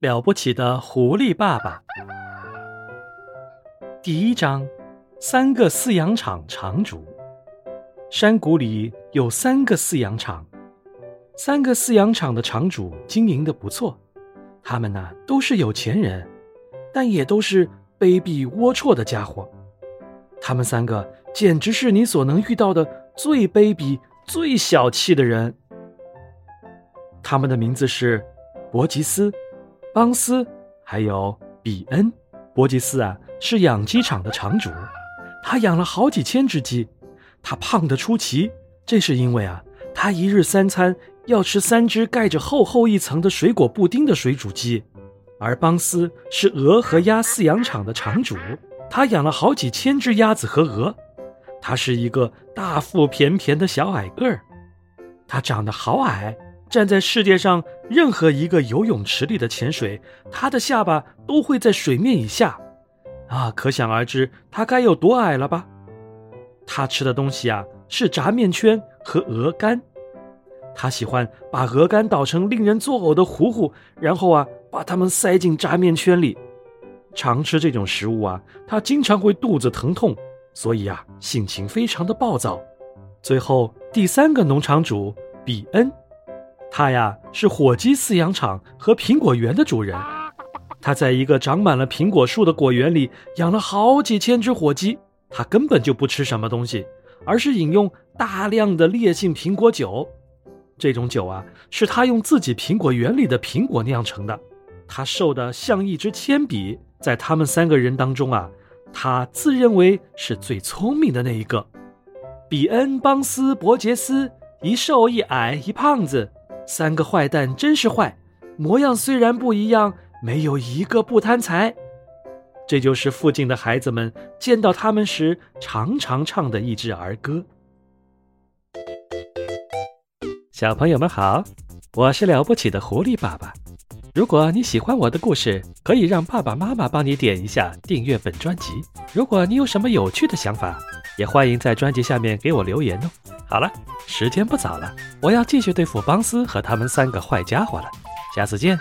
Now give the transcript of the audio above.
了不起的狐狸爸爸。第一章：三个饲养场场主。山谷里有三个饲养场，三个饲养场的场主经营的不错。他们呢都是有钱人，但也都是卑鄙龌龊的家伙。他们三个简直是你所能遇到的最卑鄙、最小气的人。他们的名字是伯吉斯。邦斯，还有比恩，伯吉斯啊，是养鸡场的场主，他养了好几千只鸡，他胖得出奇，这是因为啊，他一日三餐要吃三只盖着厚厚一层的水果布丁的水煮鸡，而邦斯是鹅和鸭饲养场的场主，他养了好几千只鸭子和鹅，他是一个大腹便便的小矮个儿，他长得好矮。站在世界上任何一个游泳池里的潜水，他的下巴都会在水面以下，啊，可想而知他该有多矮了吧？他吃的东西啊是炸面圈和鹅肝，他喜欢把鹅肝捣成令人作呕的糊糊，然后啊把它们塞进炸面圈里。常吃这种食物啊，他经常会肚子疼痛，所以啊性情非常的暴躁。最后第三个农场主比恩。他呀是火鸡饲养场和苹果园的主人，他在一个长满了苹果树的果园里养了好几千只火鸡。他根本就不吃什么东西，而是饮用大量的烈性苹果酒。这种酒啊，是他用自己苹果园里的苹果酿成的。他瘦得像一支铅笔，在他们三个人当中啊，他自认为是最聪明的那一个。比恩、邦斯、伯杰斯，一瘦一矮一胖子。三个坏蛋真是坏，模样虽然不一样，没有一个不贪财。这就是附近的孩子们见到他们时常常唱的一支儿歌。小朋友们好，我是了不起的狐狸爸爸。如果你喜欢我的故事，可以让爸爸妈妈帮你点一下订阅本专辑。如果你有什么有趣的想法，也欢迎在专辑下面给我留言哦。好了，时间不早了，我要继续对付邦斯和他们三个坏家伙了。下次见。